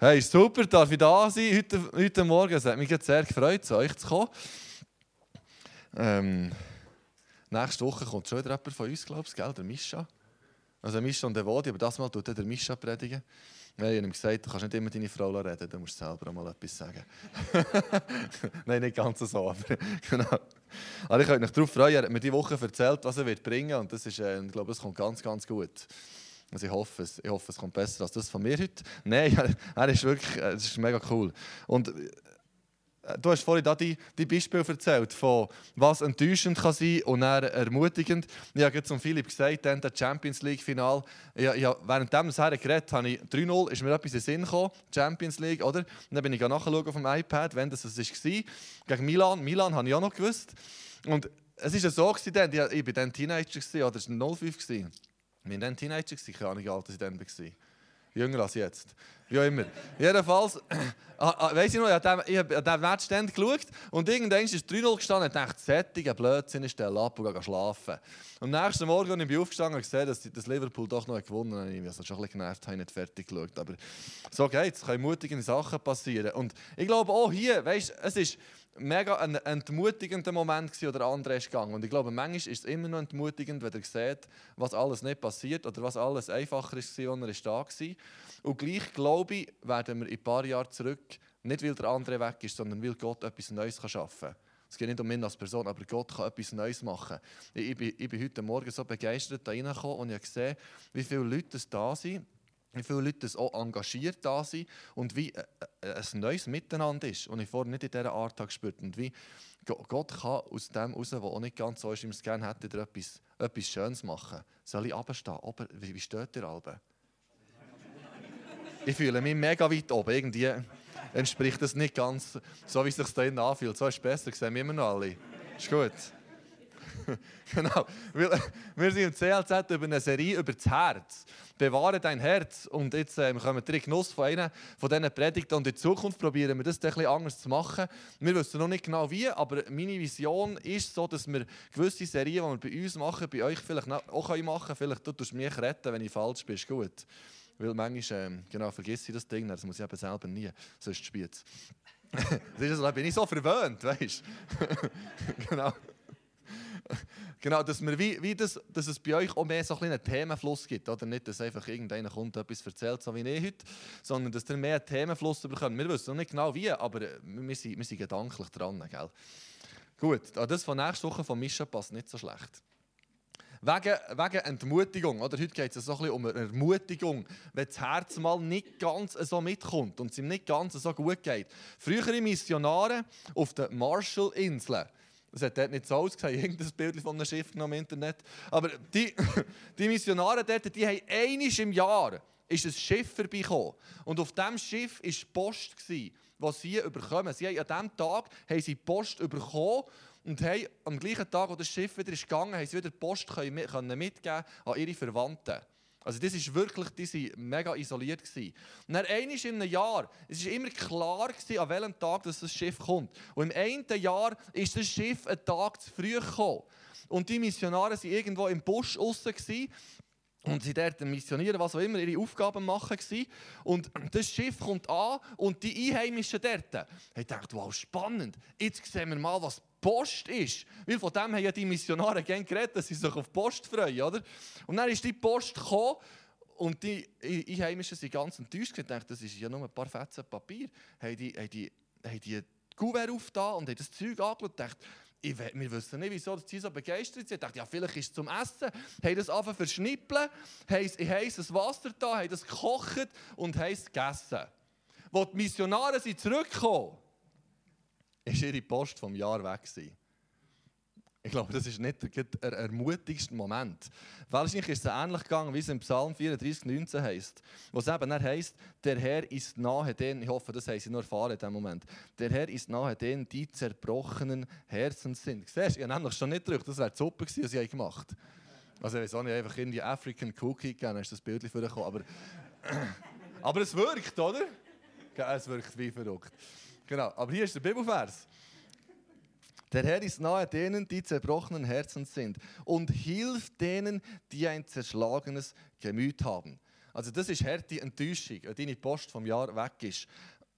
Hey, super, darf ich da sein heute, heute Morgen? Es hat mich sehr gefreut, zu euch zu kommen. Ähm, nächste Woche kommt schon wieder jemand von uns, glaube ich, der Mischa. Also Mischa und der Wodi, aber das Mal tut der Mischa predigen. Nein, ich habe ihm gesagt, du kannst nicht immer deine Frau reden, du musst selber auch mal etwas sagen. Nein, nicht ganz so, aber genau. Aber ich könnte mich darauf freuen, er hat mir diese Woche erzählt, was er wird bringen und das ist, äh, ich glaube, es kommt ganz, ganz gut. Also ich hoffe es. Ich hoffe, es kommt besser als das von mir heute. Nein, er ist wirklich, es ist mega cool. Und äh, du hast vorhin da die, die Beispiele erzählt, von was enttäuschend kann sein und dann ermutigend. Ich habe zum Philipp gesagt, dann das Champions League Final. Ich, ich, während dem es geredet habe ich 3-0 ist mir etwas in den Sinn gekommen, Champions League, oder? Und dann bin ich nachschauen auf dem iPad, wenn das es war. Gegen Milan. Milan habe ich auch noch gewusst. Und es war so, ich war dann Teenager, oder es war 05. Wir waren Teenager, keine Ahnung, wie alt ich dann war. Jünger als jetzt. Wie auch immer. Jedenfalls, ah, ah, weiss ich noch, ich habe diesen dann geschaut und irgendwann ist es 3-0 gestanden und dachte, sättiger Blödsinn ist der Lapp und schlafen. Am nächsten Morgen bin ich aufgestanden und gesehen, dass das Liverpool doch noch gewonnen hat. Ich also schon ein bisschen genervt, habe nicht fertig geschaut. Aber so geht es, es können mutige Sachen passieren. Und ich glaube auch hier, weißt, es ist mega ein entmutigender Moment gewesen, oder andere ist gegangen. Und ich glaube, manchmal ist es immer noch entmutigend, wenn ihr seht, was alles nicht passiert oder was alles einfacher ist, als er da war. Und gleich glaube ich, werden wir in ein paar Jahren zurück, nicht weil der andere weg ist, sondern weil Gott etwas Neues schaffen kann. Es geht nicht um mich als Person, aber Gott kann etwas Neues machen. Ich, ich, ich bin heute Morgen so begeistert da reingekommen und ich habe gesehen, wie viele Leute da sind wie viele Leute auch engagiert da sind und wie äh, äh, ein neues Miteinander ist, und ich vorher nicht in dieser Art gespürt und wie Gott kann aus dem heraus, was auch nicht ganz so ist, wie wir es gerne hätten, etwas, etwas Schönes machen. Soll ich runterstehen? Aber wie, wie steht ihr Albe? Ich fühle mich mega weit oben. Irgendwie entspricht das nicht ganz so, wie es sich da anfühlt. So ist es besser, sehen wir immer noch alle. Ist gut. genau. Wir sind im CLZ über eine Serie über das Herz. Bewahre dein Herz. Und jetzt äh, kommen wir in Genuss von einer von diesen Predigten. Und in Zukunft probieren wir das bisschen anders zu machen. Wir wissen noch nicht genau wie, aber meine Vision ist so, dass wir gewisse Serien, die wir bei uns machen, bei euch vielleicht auch machen können. Vielleicht du tust mich retten, wenn ich falsch bin. Gut. Weil manchmal, ähm, genau, vergesse ich das Ding, das muss ich eben selber nie, sonst spielt es. da bin ich so verwöhnt, weißt du? genau. genau, dass, wir wie, wie das, dass es bei euch auch mehr so einen Themenfluss gibt. Oder nicht, dass einfach irgendeiner kommt etwas erzählt, so wie ich heute, sondern dass ihr mehr einen Themenfluss bekommt. Wir wissen noch nicht genau wie, aber wir sind, wir sind gedanklich dran. Gell? Gut, das von nächster Woche von Mischa passt nicht so schlecht. Wegen, wegen Entmutigung. Oder? Heute geht es so ein um eine Ermutigung, wenn das Herz mal nicht ganz so mitkommt und es ihm nicht ganz so gut geht. Frühere Missionare auf den Marshallinseln es hat dort nicht so ausgesehen, irgendein Bild von einem Schiff im Internet. Aber die, die Missionare dort, die haben einmal im Jahr ist ein Schiff vorbeigekommen. Und auf diesem Schiff war Post, die sie überkommen. Sie haben an diesem Tag haben sie Post bekommen und haben am gleichen Tag, als das Schiff wieder ist gegangen haben sie wieder Post können mitgeben an ihre Verwandten. Also das ist wirklich, die waren mega isoliert. Und dann einmal in einem Jahr, es war immer klar, gewesen, an welchem Tag das Schiff kommt. Und im einen Jahr ist das Schiff einen Tag zu früh gekommen. Und die Missionare waren irgendwo im Busch außen und sie dort missionieren, was auch immer, ihre Aufgaben machen gewesen. Und das Schiff kommt an und die Einheimischen dort haben gedacht, wow, spannend, jetzt sehen wir mal, was Post ist. Weil von dem haben ja die Missionare gerne geredet, dass sie sich auf Post freuen, oder? Und dann ist die Post gekommen und die Einheimischen sind ganz enttäuscht. Ich dachte, das ist ja nur ein paar Fetzen Papier. Haben die, haben die, haben die Kuvert aufgetan und haben das Zeug angeschaut und dachte, ich, wir wissen nicht, wieso sie so begeistert sind. Ich dachte, ja, vielleicht ist es zum Essen. Haben das einfach verschnippeln, haben heißes Wasser da, haben das gekocht und haben es gegessen. Als die Missionare sind zurückgekommen ist ihre Post vom Jahr weg gewesen. Ich glaube, das ist nicht der ermutigste Moment. Wahrscheinlich ist es ähnlich gegangen, wie es im Psalm 34, 19 heißt. Wo es eben heißt, der Herr ist nahe denen, ich hoffe, das haben sie nur erfahren in diesem Moment, der Herr ist nahe denen, die zerbrochenen Herzens sind. Siehst du, ich habe nämlich schon nicht gedrückt, das wäre super gewesen, was ich gemacht Also, ich weiß auch nicht, einfach in die African Cookie gegeben, dann ist das Bild vorgekommen. Aber, aber es wirkt, oder? Es wirkt wie verrückt. Genau, aber hier ist der Bibelvers. Der Herr ist nahe denen, die zerbrochenen Herzen sind und hilft denen, die ein zerschlagenes Gemüt haben. Also das ist harte Enttäuschung, wenn deine Post vom Jahr weg ist.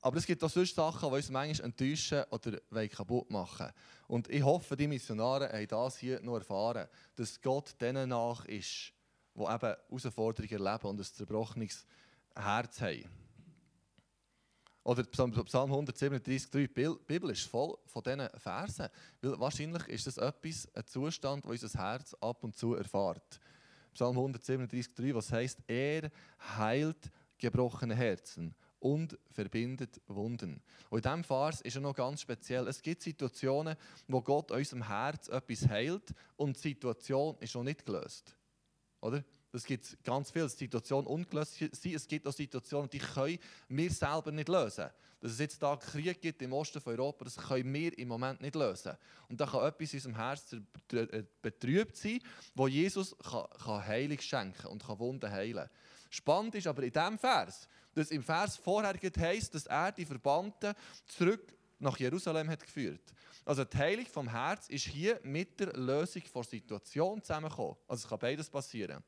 Aber es gibt auch sonst Sachen, die uns manchmal enttäuschen oder kaputt machen Und ich hoffe, die Missionare haben das hier noch erfahren, dass Gott denen nach ist, die eben Herausforderungen erleben und ein zerbrochenes Herz haben. Oder Psalm 137, die Bibel ist voll von diesen Versen. Weil wahrscheinlich ist das etwas, ein Zustand, wo unser Herz ab und zu erfahrt. Psalm 137, was heißt, er heilt gebrochene Herzen und verbindet Wunden. Und in diesem Vers ist er noch ganz speziell. Es gibt Situationen, wo Gott unserem Herz etwas heilt und die Situation ist noch nicht gelöst. Oder? Es gibt ganz viele Situationen ungelöst sind. Es gibt auch Situationen, die können wir selber nicht lösen. Dass es jetzt da Krieg gibt im Osten von Europa, das können wir im Moment nicht lösen. Und da kann etwas in unserem Herzen äh, betrübt sein, wo Jesus kann, kann Heilung schenken und kann Wunden heilen Spannend ist aber in diesem Vers, dass im Vers vorher heisst, dass er die Verbannten zurück nach Jerusalem hat geführt. Also die Heilung vom Herz ist hier mit der Lösung der Situation zusammengekommen. Also es kann beides passieren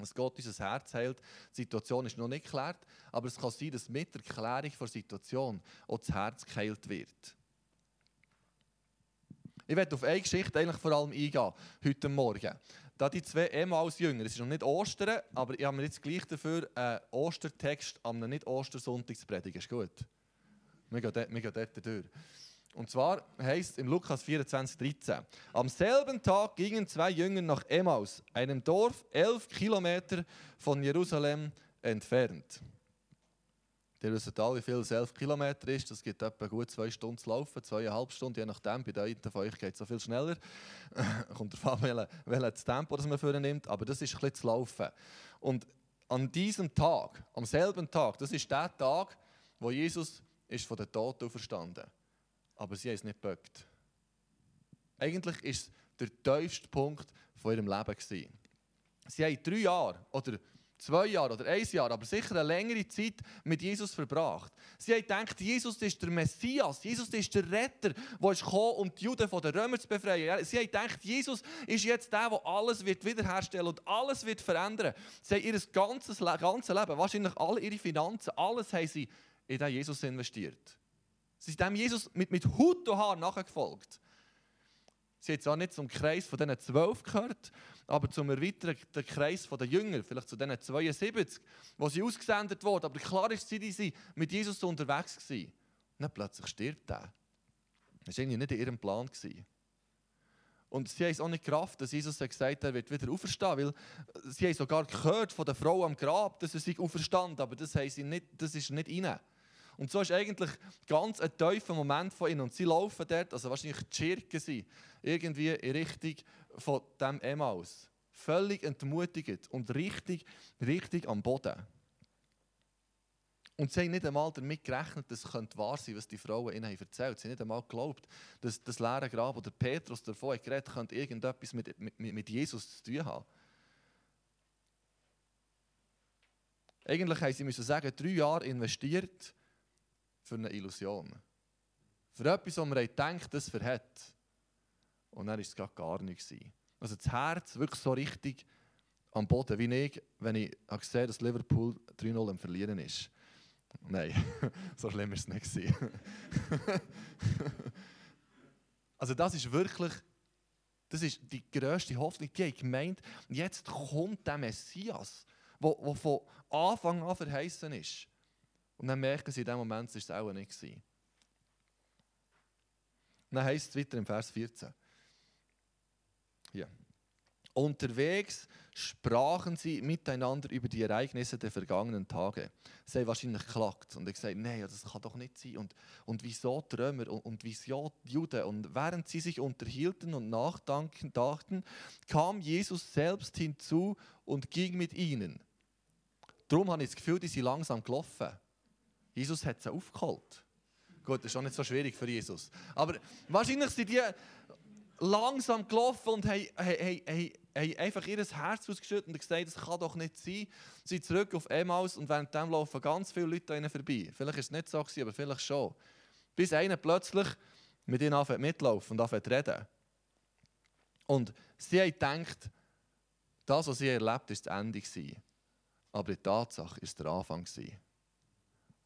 dass Gott unser Herz heilt. Die Situation ist noch nicht geklärt, aber es kann sein, dass mit der Klärung der Situation auch das Herz geheilt wird. Ich werde auf eine Geschichte eigentlich vor allem eingehen, heute Morgen. Da die zwei ehemals Jünger, es ist noch nicht Ostern, aber ich habe mir jetzt gleich dafür einen Ostertext am Nicht-Ostersonntag zu predigen. Ist gut? Wir gehen dort, wir gehen dort durch. Und zwar heißt es im Lukas 24, 13. Am selben Tag gingen zwei Jünger nach Emmaus, einem Dorf elf Kilometer von Jerusalem entfernt. Der wisst alle, wie viel es elf Kilometer ist. Das gibt etwa gut zwei Stunden zu laufen, zweieinhalb Stunden, je nachdem. Bei den von euch geht es so viel schneller. Kommt darauf an, welches Tempo das man für nimmt. Aber das ist ein bisschen zu laufen. Und an diesem Tag, am selben Tag, das ist der Tag, wo Jesus ist von den Toten auferstanden ist aber sie haben es nicht geböckt. Eigentlich war es der tiefste Punkt von ihrem Leben. Gewesen. Sie haben drei Jahre oder zwei Jahre oder ein Jahr, aber sicher eine längere Zeit mit Jesus verbracht. Sie haben gedacht, Jesus ist der Messias, Jesus ist der Retter, der ist gekommen, um die Juden von den Römern zu befreien. Sie haben gedacht, Jesus ist jetzt der, der alles wird und alles wird verändern. Sie haben ihr ganzes, ganzes Leben, wahrscheinlich alle ihre Finanzen, alles haben sie in diesen Jesus investiert. Sie sind dem Jesus mit, mit Hut und Haar nachgefolgt. Sie haben zwar nicht zum Kreis von diesen zwölf gehört, aber zum erweiterten Kreis der Jünger, vielleicht zu diesen 72, wo sie ausgesendet wurden. Aber klar ist, sie waren mit Jesus unterwegs. Gewesen. Und dann plötzlich stirbt er. Das war irgendwie nicht in ihrem Plan. Und sie haben es auch nicht Kraft, dass Jesus gesagt hat, er wird wieder auferstehen, weil sie haben sogar gehört von der Frau am Grab, dass er sich auferstand, aber das, haben sie nicht, das ist nicht ihnen. Und so ist eigentlich ganz ein tiefer Moment von ihnen. Und sie laufen dort, also wahrscheinlich Schirken sind, irgendwie in Richtung von dem Emmaus. Völlig entmutigt und richtig, richtig am Boden. Und sie haben nicht einmal damit gerechnet, dass es wahr sein was die Frauen ihnen erzählt Sie haben nicht einmal geglaubt, dass das leere Grab oder Petrus davon hat geredet, könnte irgendetwas mit, mit, mit Jesus zu tun haben. Eigentlich haben sie müssen sagen, drei Jahre investiert für eine Illusion. Für etwas, wo man denkt, das verhält. Und dann war es gar nichts. Also das Herz wirklich so richtig am Boden, wie ich, wenn ich sehe, dass Liverpool 3-0 am Verlieren ist. Nein, so schlimm war es nicht. also das ist wirklich, das ist die grösste Hoffnung, die ich gemeint, jetzt kommt der Messias, der von Anfang an verheißen ist. Und dann merken sie in dem Moment, war es auch nicht. Gewesen. dann heißt es weiter im Vers 14. Hier. Unterwegs sprachen sie miteinander über die Ereignisse der vergangenen Tage. Sie haben wahrscheinlich geklagt und gesagt, nein, das kann doch nicht sein. Und, und wieso die und, und wieso Juden? Und während sie sich unterhielten und nachdachten, dachten, kam Jesus selbst hinzu und ging mit ihnen. Darum habe ich das Gefühl, die sind langsam gelaufen. Jesus hat sie aufgeholt. Gut, das ist auch nicht so schwierig für Jesus. Aber wahrscheinlich sind die langsam gelaufen und haben, haben, haben, haben einfach ihr Herz ausgeschüttet und gesagt, das kann doch nicht sein. Sie sind zurück auf Emmaus und während dem laufen ganz viele Leute an ihnen vorbei. Vielleicht war es nicht so, aber vielleicht schon. Bis einer plötzlich mit ihnen anfängt mitlaufen und anfängt reden. Und sie haben gedacht, das, was sie erlebt, ist das Ende. Aber die Tatsache war der Anfang.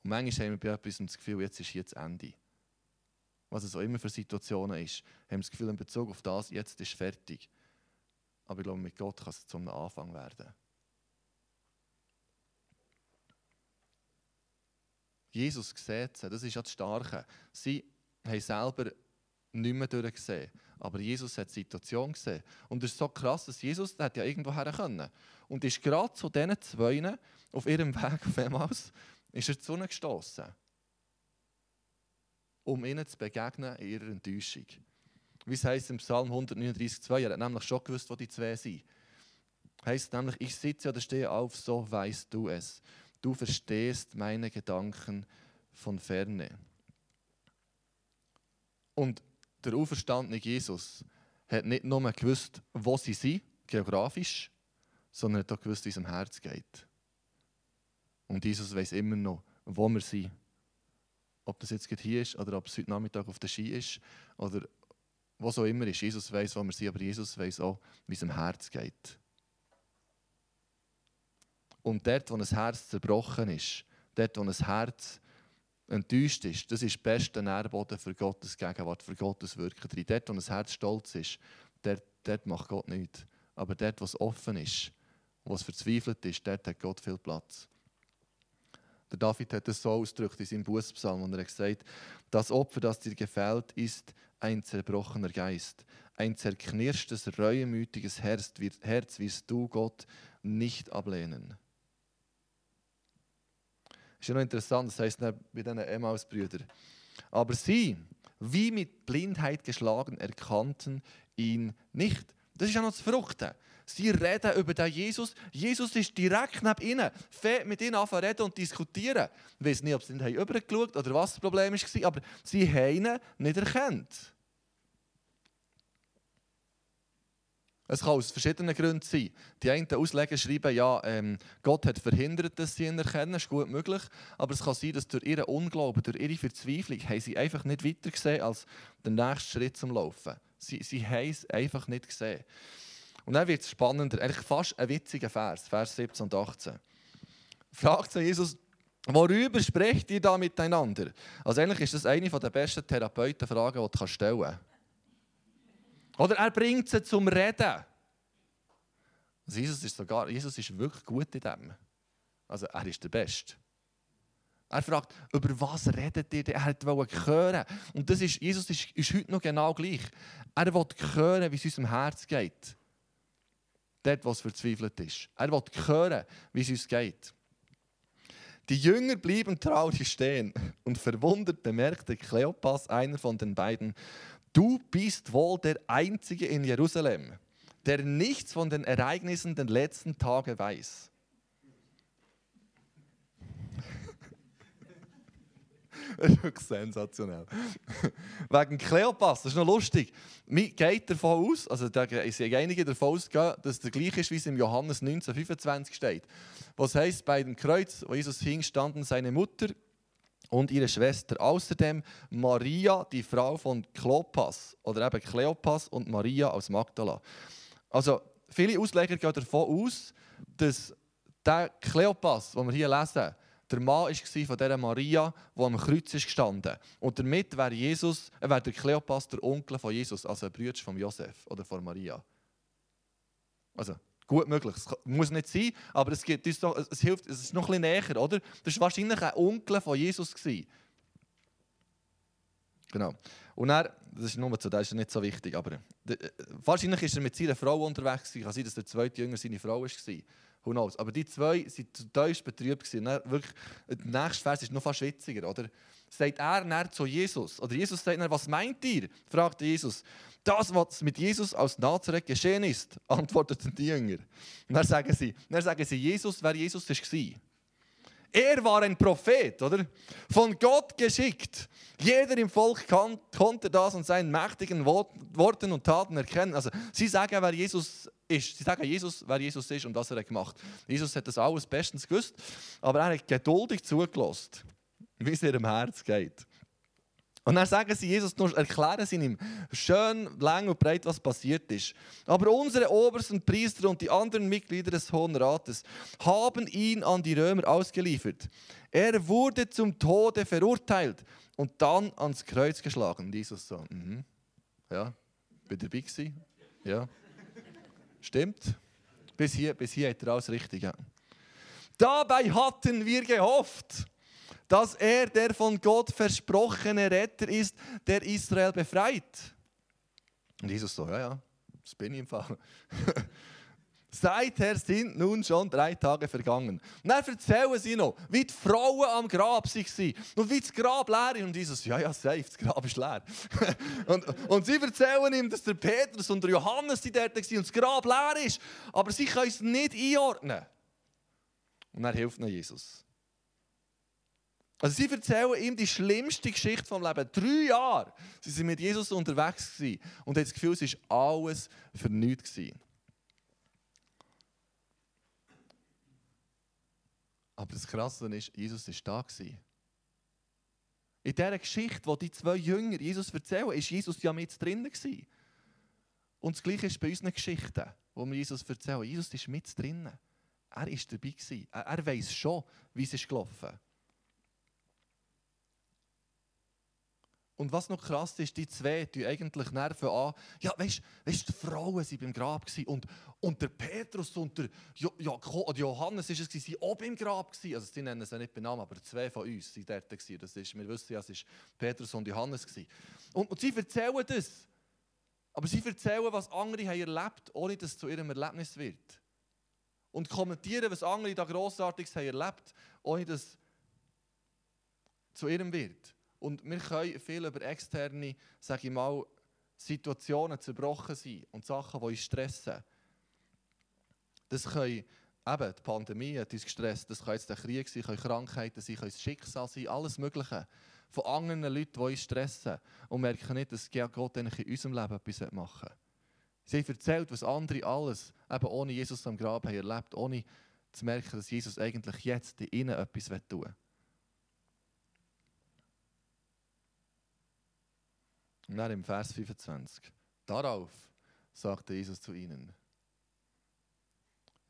Und manchmal haben wir bei etwas das Gefühl, jetzt ist hier das Ende. Was es auch immer für Situationen ist, haben wir das Gefühl in Bezug auf das, jetzt ist fertig. Aber ich glaube, mit Gott kann es zum Anfang werden. Jesus sieht sie, das ist ja das Starke. Sie haben selber nicht mehr durchgesehen. Aber Jesus hat die Situation gesehen. Und es ist so krass, dass Jesus der hat ja irgendwo her können. Und ist gerade zu diesen zwei auf ihrem Weg auf einmal ist er zu ihnen gestoßen, um ihnen zu begegnen in ihrer Enttäuschung. Wie es heißt im Psalm 139,2, er hat nämlich schon gewusst, wo die zwei sind. Heißt nämlich, ich sitze oder stehe auf, so weißt du es. Du verstehst meine Gedanken von ferne. Und der auferstandene Jesus hat nicht nur gewusst, wo sie sind, geografisch, sondern hat auch gewusst, wie es im Herz geht. Und Jesus weiß immer noch, wo wir sind. Ob das jetzt hier ist oder ob es heute Nachmittag auf der Ski ist oder was auch immer ist. Jesus weiß, wo wir sind, aber Jesus weiß auch, wie es im Herz geht. Und dort, wo ein Herz zerbrochen ist, dort, wo ein Herz enttäuscht ist, das ist der beste Nährboden für Gottes Gegenwart, für Gottes Wirken drin. Dort, wo ein Herz stolz ist, dort, dort macht Gott nichts. Aber dort, wo es offen ist, wo es verzweifelt ist, dort hat Gott viel Platz. Der David hat es so ausgedrückt in seinem Bußpsalm, und er hat gesagt, das Opfer, das dir gefällt, ist ein zerbrochener Geist. Ein zerknirschtes, reuemütiges Herz wirst du Gott nicht ablehnen. Ist ja noch interessant, das heißt bei diesen Emmaus-Brüdern. Aber sie, wie mit Blindheit geschlagen, erkannten ihn nicht. Das ist ja noch das Verrückte. Sie reden über den Jesus. Jesus ist direkt neben ihnen. Fährt mit ihnen an reden und diskutieren. Ich weiß nicht, ob sie nicht übergeschaut oder was das Problem war, aber sie haben ihn nicht erkannt. Es kann aus verschiedenen Gründen sein. Die einen Ausleger schreiben, ja, ähm, Gott hat verhindert, dass sie ihn erkennen, ist gut möglich. Aber es kann sein, dass durch ihren Unglauben, durch ihre Verzweiflung, haben sie einfach nicht weiter gesehen als den nächsten Schritt zum Laufen. Sie, sie haben es einfach nicht gesehen. Und dann wird es spannender, eigentlich fast ein witziger Vers, Vers 17 und 18. Fragt Jesus, worüber sprecht ihr da miteinander? Also eigentlich ist das eine der besten Therapeutenfragen, die du stellen kannst. Oder er bringt sie zum Reden. Also Jesus ist sogar, Jesus ist wirklich gut in dem. Also er ist der Beste. Er fragt, über was redet ihr? Er wollte hören. Und das ist, Jesus ist, ist heute noch genau gleich. Er will hören, wie es unserem Herz geht. Dort, was verzweifelt ist. Er will hören, wie es uns geht. Die Jünger blieben traurig stehen und verwundert bemerkte Kleopas, einer von den beiden, Du bist wohl der Einzige in Jerusalem, der nichts von den Ereignissen der letzten Tage weiß. Das ist wirklich sensationell. Wegen Kleopas, das ist noch lustig. Man geht davon aus, also da sind einige davon ausgehen, dass der gleiche ist, wie es im Johannes 1925 steht. Was heißt, bei dem Kreuz, wo Jesus hing, standen seine Mutter, und ihre Schwester. Außerdem Maria, die Frau von Klopas oder eben Kleopas und Maria aus Magdala. Also viele Ausleger gehen davon aus, dass der Kleopas, den wir hier lesen, der Mann war von dieser Maria, die am Kreuz ist. Und damit wäre Jesus, äh, wäre der Kleopas der Onkel von Jesus, also ein Bruder von Josef oder von Maria. Also Gut möglich. Es muss nicht sein, aber es, gibt uns doch, es hilft, es ist noch ein bisschen näher, oder? Das war wahrscheinlich ein Onkel von Jesus. Gewesen. Genau. Und er, das ist nur so, das ist nicht so wichtig, aber äh, wahrscheinlich ist er mit seiner Frau unterwegs gewesen. Kann sein, dass der zweite Jünger seine Frau war. Who knows? Aber die zwei waren zutiefst betrübt. Gewesen. dann wirklich, der nächste Vers ist noch fast witziger, oder? Sagt er dann zu Jesus, oder Jesus sagt dann, was meint ihr? fragte Jesus. Das, was mit Jesus aus Nazareth geschehen ist, antworteten die Jünger. Und dann sagen sie, dann sagen sie Jesus, wer Jesus war. Er war ein Prophet, oder? Von Gott geschickt. Jeder im Volk konnte das und seinen mächtigen Worten und Taten erkennen. Also, sie sagen, wer Jesus ist. Sie sagen Jesus, wer Jesus ist und was er gemacht hat. Jesus hat das alles bestens gewusst, aber er hat geduldig zugelassen, wie es ihrem Herz geht. Und dann sagen sie Jesus, noch, erklären sie ihm schön, lang und breit, was passiert ist. Aber unsere obersten Priester und die anderen Mitglieder des Hohen Rates haben ihn an die Römer ausgeliefert. Er wurde zum Tode verurteilt und dann ans Kreuz geschlagen. Jesus so, mhm. ja, bin dabei gewesen? Ja, stimmt. Bis hier, bis hier hat er alles richtig. Ja. Dabei hatten wir gehofft dass er der von Gott versprochene Retter ist, der Israel befreit. Und Jesus so, ja, ja, das bin ich im Fall. Seither sind nun schon drei Tage vergangen. Und dann erzählen sie noch, wie die Frauen am Grab waren und wie das Grab leer ist. Und Jesus, ja, ja, safe, das Grab ist leer. und, und sie erzählen ihm, dass der Petrus und der Johannes die dort waren und das Grab leer ist. Aber sie können es nicht einordnen. Und er hilft ihnen Jesus. Also sie erzählen ihm die schlimmste Geschichte vom Leben. Drei Jahre sie sind mit Jesus unterwegs gewesen und haben das Gefühl, es war alles für nichts. Gewesen. Aber das Krasse ist, Jesus war da. Gewesen. In dieser Geschichte, wo die zwei Jünger Jesus erzählen, ist Jesus ja mit drin. Gewesen. Und das Gleiche ist bei unseren Geschichten, wo wir Jesus erzählen. Jesus ist mit drin. Er war dabei. Gewesen. Er, er weiß schon, wie es ist gelaufen ist. Und was noch krass ist, die zwei die eigentlich Nerven an. Ja, weißt du, die Frauen waren beim Grab und, und der Petrus und der jo, jo, Johannes ist es, waren auch beim Grab. Gewesen. Also, sie nennen sie nicht beim Namen, aber zwei von uns waren dort. Gewesen. Das ist, wir wissen ja, es war Petrus und Johannes. Und, und sie erzählen das. Aber sie erzählen, was andere haben erlebt ohne dass es zu ihrem Erlebnis wird. Und kommentieren, was andere da Grossartiges haben erlebt, ohne dass es zu ihrem wird. Und wir können viel über externe, sage ich mal, Situationen zerbrochen sein und Sachen, die uns stressen. Das können eben die Pandemie hat uns gestresst, das kann jetzt der Krieg sein, können Krankheiten sein, können Schicksal sein, alles Mögliche. Von anderen Leuten, die uns stressen und merken nicht, dass Gott in unserem Leben etwas machen will. Sie haben erzählt, was andere alles eben ohne Jesus am Grab haben erlebt, ohne zu merken, dass Jesus eigentlich jetzt in ihnen etwas tun will. Und dann im Vers 25. Darauf sagte Jesus zu ihnen,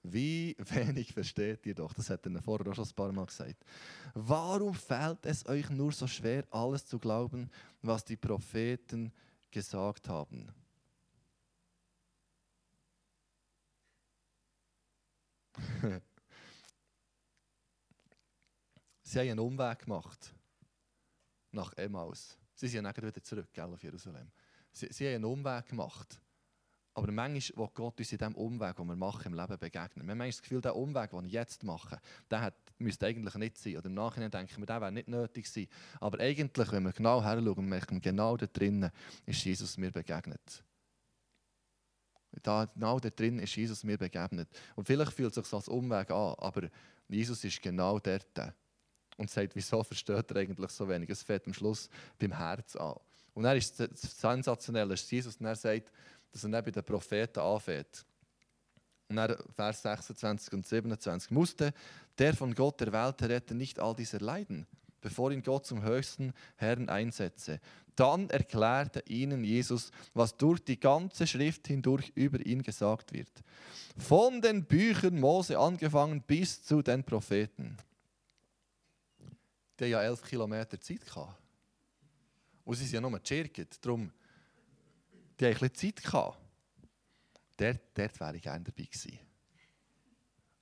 wie wenig versteht ihr doch, das hat er vorher auch schon ein paar Mal gesagt. Warum fällt es euch nur so schwer, alles zu glauben, was die Propheten gesagt haben? Sie haben einen Umweg gemacht nach Emmaus. Sie sind ja wieder zurück gell, auf Jerusalem. Sie, sie haben einen Umweg gemacht. Aber manchmal will Gott uns in diesem Umweg, den wir machen, im Leben begegnen. Wir haben das Gefühl, der Umweg, den ich jetzt mache, der hat, müsste eigentlich nicht sein. Oder im Nachhinein denken wir, der wäre nicht nötig sein. Aber eigentlich, wenn wir genau heranschauen, merken wir, genau da drinnen ist Jesus mir begegnet. Da, genau da drin ist Jesus mir begegnet. Und vielleicht fühlt es sich als Umweg an, aber Jesus ist genau dort und sagt, wieso versteht er eigentlich so wenig? Es fällt am Schluss beim Herz an. Und dann ist sensationell, dass Jesus dann sagt, dass er dann bei den Propheten anfängt. Und dann Vers 26 und 27. Musste der von Gott erwählte Retter nicht all dieser leiden, bevor ihn Gott zum höchsten Herrn einsetze? Dann erklärte ihnen Jesus, was durch die ganze Schrift hindurch über ihn gesagt wird. Von den Büchern Mose angefangen bis zu den Propheten die ja elf Kilometer Zeit gehabt. Und sie sind ja nur gechirkt, darum, die haben ein bisschen Zeit. Dort, dort wäre ich gerne dabei gewesen.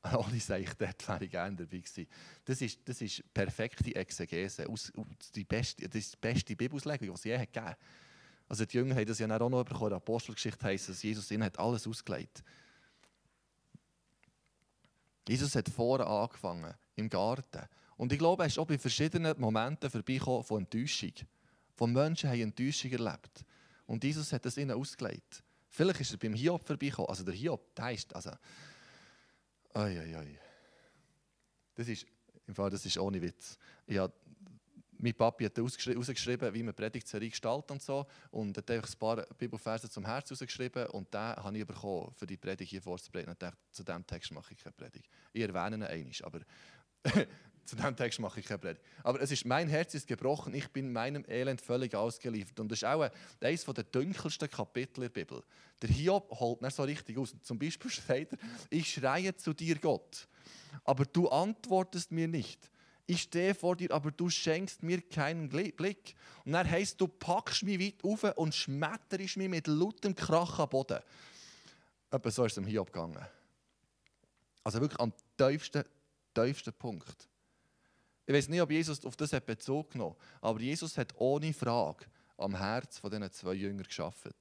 Alle sagen, dort wäre ich gerne dabei gewesen. Das ist, das ist perfekte Exegese, aus, die beste, das ist die beste Bibelauslegung, die es je gegeben hat. Also die Jünger haben das ja auch noch bekommen, der Apostelgeschichte heisst, dass Jesus ihnen hat alles ausgelegt. Jesus hat vorne angefangen, im Garten. Und ich glaube, er ist auch bei verschiedenen Momenten vorbeigekommen von Enttäuschung. Von Menschen haben Enttäuschung erlebt. Und Jesus hat das ihnen ausgelegt. Vielleicht ist er beim Hiob vorbeigekommen. Also der Hiob, der ist, also, oi, oi, oi. Das ist, im Fall, das ist ohne Witz. Ich mein Papi hat ausgeschrieben, wie man Predigtserie gestaltet und so. Und hat einfach ein paar Bibelverse zum Herz ausgeschrieben. Und den habe ich bekommen, für die Predigt hier vorzubereiten. Und dachte, zu diesem Text mache ich keine Predigt. Ich erwähne ihn einmal, aber Zu diesem Text mache ich keine Predigt. Aber es ist, mein Herz ist gebrochen, ich bin meinem Elend völlig ausgeliefert. Und das ist auch eines der dunkelsten Kapitel der Bibel. Der Hiob holt nicht so richtig aus. Zum Beispiel sagt er, ich schreie zu dir, Gott, aber du antwortest mir nicht. Ich stehe vor dir, aber du schenkst mir keinen Blick. Und dann heisst, du packst mich weit auf und schmetterst mich mit lautem Krach am Boden. Etwa so ist es im Hiob gegangen. Also wirklich am tiefsten, tiefsten Punkt. Ich weiß nicht, ob Jesus auf das Bezug genommen hat, aber Jesus hat ohne Frage am Herz von diesen zwei Jüngern geschaffen.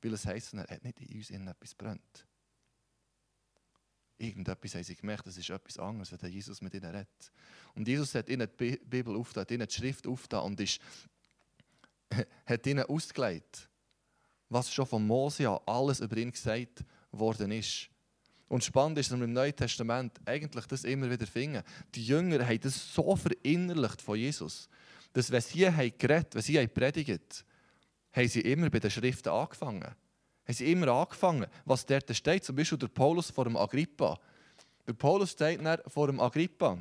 Weil es heisst, er hat nicht in uns etwas brennt. Irgendetwas haben sie gemerkt, das ist etwas anderes, wenn Jesus mit ihnen redet. Und Jesus hat ihnen die Bibel aufgetan, hat ihnen die Schrift aufgetan und ist, hat ihnen ausgelegt, was schon von Mose an alles über ihn gesagt worden ist. Und spannend ist, dass wir im Neuen Testament eigentlich das immer wieder finden. Die Jünger haben das so verinnerlicht von Jesus, dass wenn sie haben geredet, wenn sie predigt, haben sie immer bei den Schriften angefangen. Haben sie immer angefangen, was dort steht. Zum Beispiel der Paulus vor dem Agrippa. Der Paulus steht vor dem Agrippa.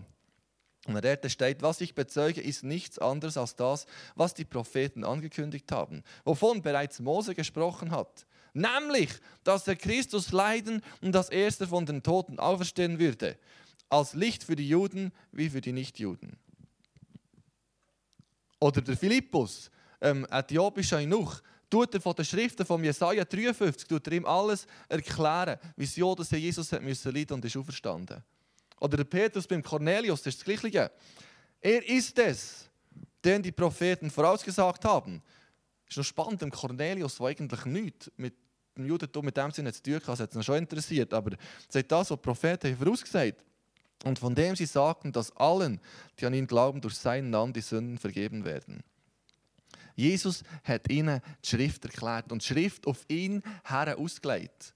Und dort steht, was ich bezeuge, ist nichts anderes als das, was die Propheten angekündigt haben, wovon bereits Mose gesprochen hat nämlich, dass der Christus leiden und das Erste von den Toten auferstehen würde, als Licht für die Juden wie für die Nichtjuden. Oder der Philippus, ähm, äthiopischer Eunuch, tut er von den Schriften von Jesaja 53, tut er ihm alles erklären, wieso dass Jesus hat müssen leiden und ist auferstanden. Oder der Petrus beim Cornelius, das ist das Gleiche. Er ist es, den die Propheten vorausgesagt haben, ist noch spannend, dem Cornelius, der eigentlich nichts mit dem Judentum mit dem Sinne zu tun hat, das hat es schon interessiert, aber sagt das, was die Propheten vorausgesagt und von dem sie sagten, dass allen, die an ihn glauben, durch seinen Namen die Sünden vergeben werden. Jesus hat ihnen die Schrift erklärt und die Schrift auf ihn her ausgelegt.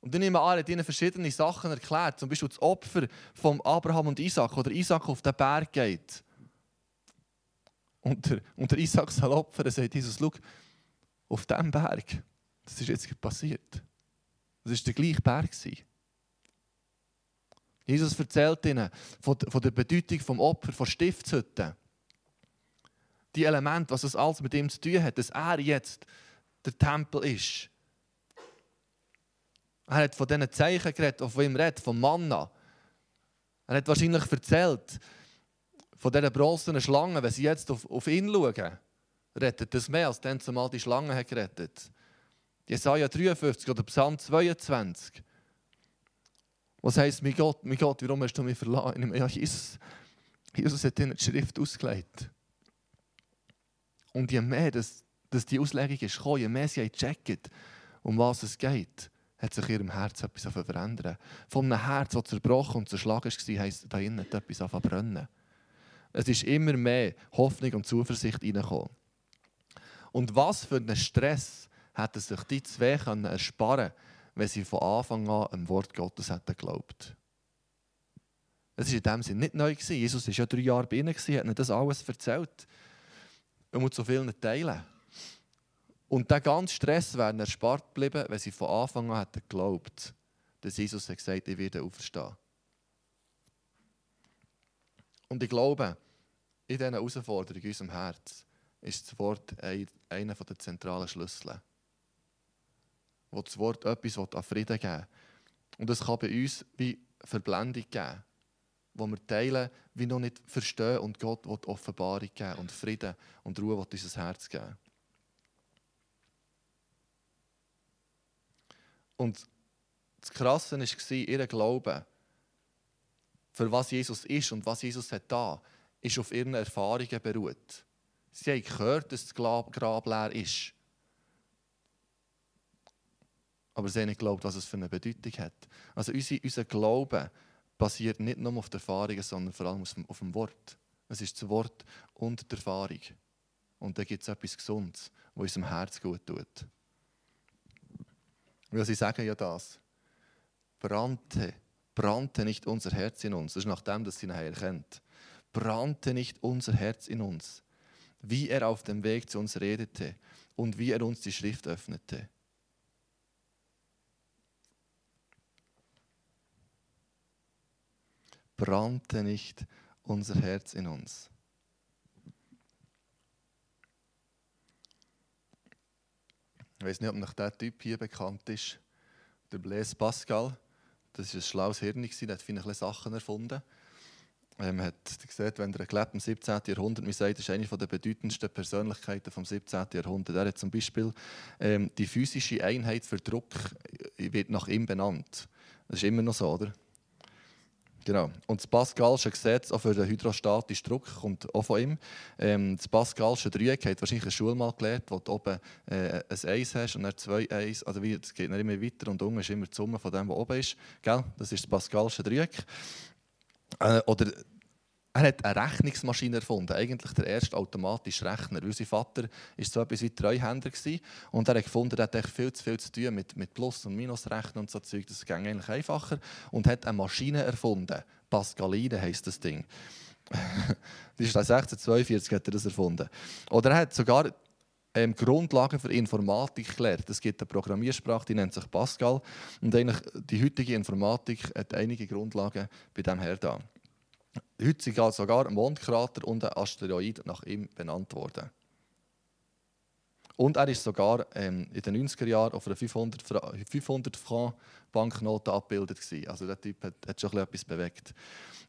Und dann nehmen hat ihnen verschiedene Sachen erklärt, zum Beispiel das Opfer von Abraham und Isaac, oder Isaac auf den Berg geht und der, und der Isaac soll opfern, sagt Jesus, schau, auf diesem Berg, das ist jetzt passiert. Das war der gleiche Berg. Jesus erzählt ihnen von, der Bedeutung des Opfer, von Stiftshütten. Die Elemente, was das alles mit ihm zu tun hat, dass er jetzt der Tempel ist. Er hat von diesen Zeichen geredet, von ihm redet, von Manna. Er hat wahrscheinlich erzählt, von dieser bronzenen Schlange, wenn sie jetzt auf, auf ihn schauen, rettet das mehr, als dann zumal die Schlange hat gerettet. Jesaja 53 oder Psalm 22. Was heisst, mein Gott, mein Gott, warum hast du mich verlassen? Ja, Jesus, Jesus hat ihnen die Schrift ausgelegt. Und je mehr dass, dass die Auslegung ist gekommen, je mehr sie checken, um was es geht, hat sich ihrem Herz etwas verändert. Von einem Herz, das zerbrochen und zerschlagen war, heisst da innen etwas brennen. Es ist immer mehr Hoffnung und Zuversicht reingekommen. Und was für einen Stress hätten sich die zwei ersparen können, wenn sie von Anfang an am Wort Gottes hätten geglaubt. Es war in dem Sinne nicht neu. Gewesen. Jesus war ja drei Jahre bei ihnen, hat ihnen das alles erzählt. Und so vielen Teilen. Und der ganze Stress wäre erspart geblieben, wenn sie von Anfang an hätten geglaubt, dass Jesus hat gesagt ich werde auferstehen. Und ich glaube, in diesen Herausforderungen in unserem Herz ist das Wort einer der zentralen Schlüssel. Wo das Wort etwas an Frieden geben Und es kann bei uns wie Verblendung geben, wo wir teilen, wie noch nicht verstehen und Gott will Offenbarung geben und Frieden und Ruhe will unser Herz geben. Und das Krasse war, ihr Glauben, für was Jesus ist und was Jesus hat da, ist auf ihren Erfahrungen beruht. Sie haben gehört, dass das Grab leer ist. Aber sie haben nicht geglaubt, was es für eine Bedeutung hat. Also unser, unser Glaube basiert nicht nur auf der Erfahrungen, sondern vor allem auf dem Wort. Es ist das Wort und die Erfahrung. Und da gibt es etwas Gesundes, was unserem Herz gut tut. Weil sie sagen ja das. Brannte, brannte nicht unser Herz in uns. Das ist nachdem, dass sie ihn erkennt brannte nicht unser Herz in uns, wie er auf dem Weg zu uns redete und wie er uns die Schrift öffnete. brannte nicht unser Herz in uns. Ich weiß nicht, ob noch der Typ hier bekannt ist, der Blaise Pascal. Das war ein schlaues Hirn, der hat viele Sachen erfunden. Ähm, hat gesagt, wenn er gelebt im 17. Jahrhundert, man sagt, ist eine der bedeutendsten Persönlichkeiten vom 17. Jahrhundert. Er hat zum Beispiel ähm, die physische Einheit für Druck äh, wird nach ihm benannt. Das ist immer noch so, oder? Genau. Und das Pascalsche Gesetz auch für den hydrostatischen Druck kommt auch von ihm. Ähm, das Pascalsche Dreieck hat wahrscheinlich eine Schule mal gelernt, wo du oben äh, ein Eis hast und dann zwei Eis. Also es geht dann immer weiter und unten ist immer die Summe von dem, was oben ist. Gell? Das ist das Pascalsche Dreieck. Äh, oder er hat eine Rechnungsmaschine erfunden, eigentlich der erste automatische Rechner. Weil sein Vater war so etwas wie Treuhänder und er hat gefunden, er hat viel zu viel zu tun mit, mit Plus- und Minusrechnen und so Zeug. Das ging eigentlich einfacher und hat eine Maschine erfunden. Pascaline heisst das Ding. das ist 1642 hat er das erfunden. Oder er hat sogar ähm, Grundlagen für Informatik gelernt. Es gibt eine Programmiersprache, die nennt sich Pascal. Und eigentlich die heutige Informatik hat einige Grundlagen bei dem her da. Heute sind sogar ein Mondkrater und ein Asteroid nach ihm benannt worden. Und er ist sogar ähm, in den 90er Jahren auf einer 500, Fra 500 Franc Banknote abgebildet. Also der Typ hat, hat schon etwas bewegt.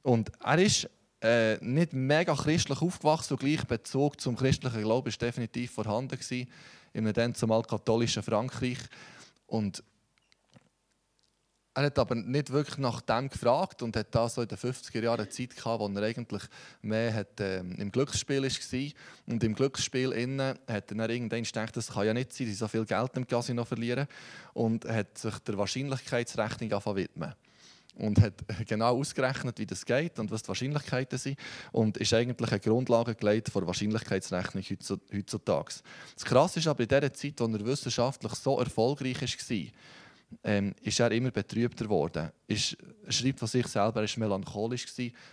Und er ist äh, nicht mega christlich aufgewachsen und gleich Bezug zum christlichen Glauben ist definitiv vorhanden gewesen, in einem zumal katholischen Frankreich. Und er hat aber nicht wirklich nach dem gefragt und hat da so in den 50er Jahren eine Zeit gehabt, wo er eigentlich mehr hat, äh, im Glücksspiel war. Und im Glücksspiel innen hat er dann irgendwann gedacht, das kann ja nicht sein, dass ich so viel Geld im Casino verlieren. Und hat sich der Wahrscheinlichkeitsrechnung widmen und hat genau ausgerechnet, wie das geht und was die Wahrscheinlichkeiten sind und ist eigentlich eine Grundlage gelegt für Wahrscheinlichkeitsrechnung heutzutage. Das Krasse ist aber in der Zeit, als er wissenschaftlich so erfolgreich war, ähm, ist er immer betrübter geworden. Ist, schreibt von sich selber, er war melancholisch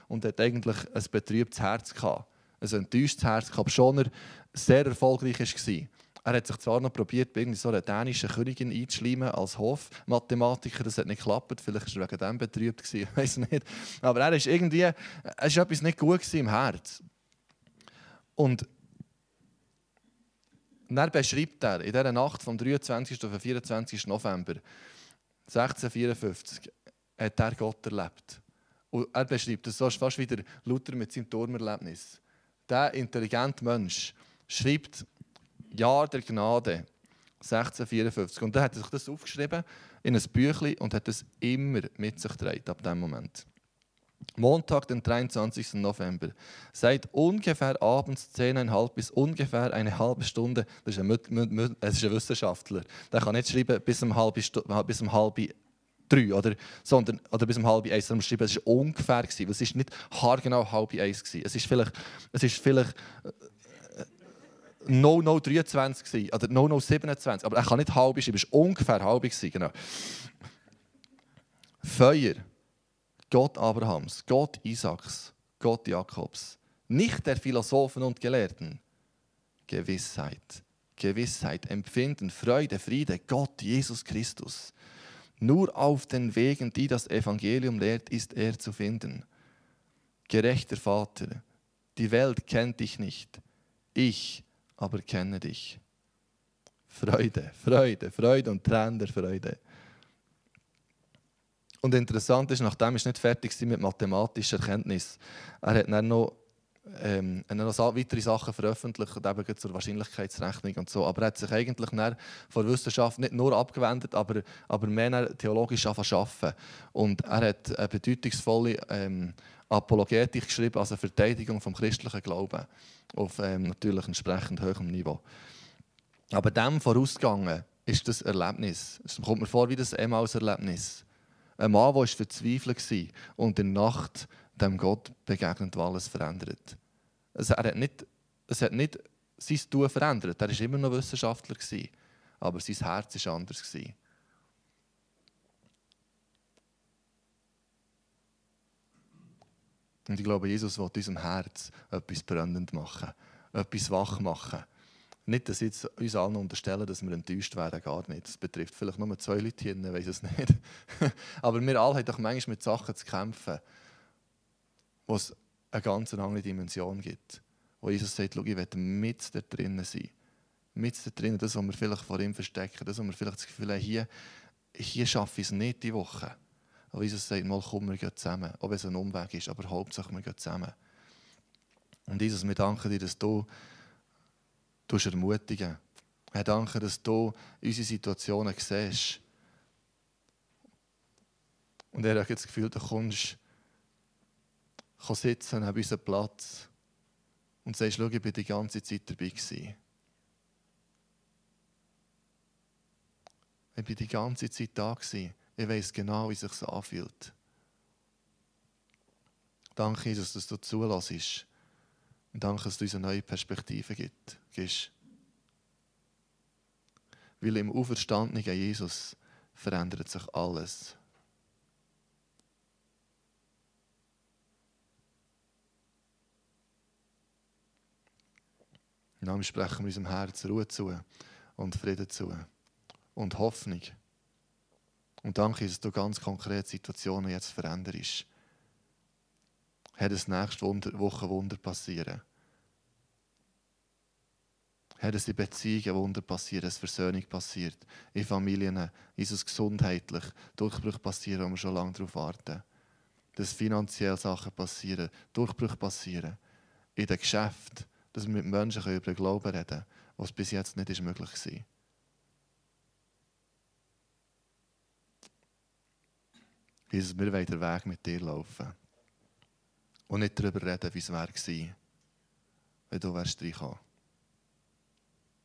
und hat eigentlich ein betrübtes Herz gehabt. Ein enttäuschtes Herz gehabt, schon er sehr erfolgreich war. Er hat sich zwar noch probiert, bei so einer dänischen Königin einzuschleimen als Hofmathematiker. Das hat nicht geklappt. Vielleicht war er wegen dem betrübt. Ich weiß nicht. Aber er ist irgendwie er ist etwas nicht gut im Herz. Und dann beschreibt er in dieser Nacht vom 23. auf 24. November 1654 hat er Gott erlebt. Und er beschreibt das fast wieder Luther mit seinem Turmerlebnis. Der intelligente Mensch schreibt Jahr der Gnade 1654. Und dann hat er sich das aufgeschrieben in ein Büchlein und hat das immer mit sich getragen ab dem Moment. Montag, den 23. November. Seit ungefähr abends 10.30 bis ungefähr eine halbe Stunde, das ist ein, das ist ein Wissenschaftler, der kann nicht schreiben bis um halb, bis um halb drei, oder, sondern, oder bis um halb eins, sondern schreiben, es war ungefähr, gewesen, es war nicht haargenau halb eins. Gewesen. Es ist vielleicht, es ist vielleicht no, no 23 gewesen, oder no, no 27, aber er kann nicht halb schreiben, es war ungefähr halb. Gewesen, genau. Feuer. Gott Abrahams, Gott Isaaks, Gott Jakobs, nicht der Philosophen und Gelehrten. Gewissheit, Gewissheit, Empfinden, Freude, Friede, Gott, Jesus Christus. Nur auf den Wegen, die das Evangelium lehrt, ist er zu finden. Gerechter Vater, die Welt kennt dich nicht, ich aber kenne dich. Freude, Freude, Freude und Tränen der Freude. Und interessant ist, nachdem er nicht fertig war mit mathematischer Erkenntnis, er hat dann noch, ähm, noch weitere Sachen veröffentlicht, eben zur Wahrscheinlichkeitsrechnung und so. Aber er hat sich eigentlich von der Wissenschaft nicht nur abgewendet, aber, aber mehr theologisch arbeiten. Und er hat eine bedeutungsvolle ähm, Apologetik geschrieben, also Verteidigung vom christlichen Glauben, auf ähm, natürlich entsprechend hohem Niveau. Aber dem vorausgegangen ist das Erlebnis. Es kommt mir vor wie das Emmaus-Erlebnis ein Mann, der verzweifelt war und in der Nacht dem Gott begegnet, der alles verändert. Also er hat nicht, es hat nicht sein Tun verändert. Er war immer noch Wissenschaftler, aber sein Herz war anders. Und ich glaube, Jesus will unserem Herz etwas brennend machen, etwas wach machen. Nicht, dass jetzt uns allen unterstellen, dass wir enttäuscht werden, gar nicht. Das betrifft vielleicht nur zwei Leute hier, ich weiß es nicht. Aber wir alle haben doch manchmal mit Sachen zu kämpfen, wo es eine ganz andere Dimension gibt. Wo Jesus sagt, ich werde mit da drinnen sein. Mit da drinnen, das, was wir vielleicht vor ihm verstecken, das, was wir vielleicht das Gefühl haben, hier, hier schaffe ich es nicht die Woche. Aber Jesus sagt, mal komm, wir gehen zusammen. Wenn es ein Umweg ist, aber Hauptsache, wir gehen zusammen. Und Jesus, wir danken dir, dass du, du ermutigen Herr, danke, dass du unsere Situationen siehst. Und er hat das Gefühl, du kommst kann sitzen neben unserem Platz und sagst, schau, ich bin die ganze Zeit dabei gewesen. Ich bin die ganze Zeit da gewesen. Ich weiß genau, wie es sich anfühlt. Danke, Jesus, dass du zulässt. Und danke, dass du uns eine neue Perspektive gibst. Weil im auferstandenen Jesus verändert sich alles. Im Namen sprechen wir unserem Herz Ruhe zu und Frieden zu und Hoffnung. Und danke, dass du ganz konkrete Situationen jetzt veränderst. Herr, das nächste Woche Wunder passieren. Herr, dass in Beziehungen Wunder passieren, dass Versöhnung passiert, in Familien, Jesus gesundheitlich, Durchbrüche passieren, wo wir schon lange darauf warten. Dass finanziell Sachen passieren, Durchbrüche passieren, in den Geschäften, dass wir mit Menschen über den Glauben reden können, was bis jetzt nicht möglich war. Jesus, wir wollen den Weg mit dir laufen. Und nicht darüber reden, wie es wäre, wenn du wärst reingekommen.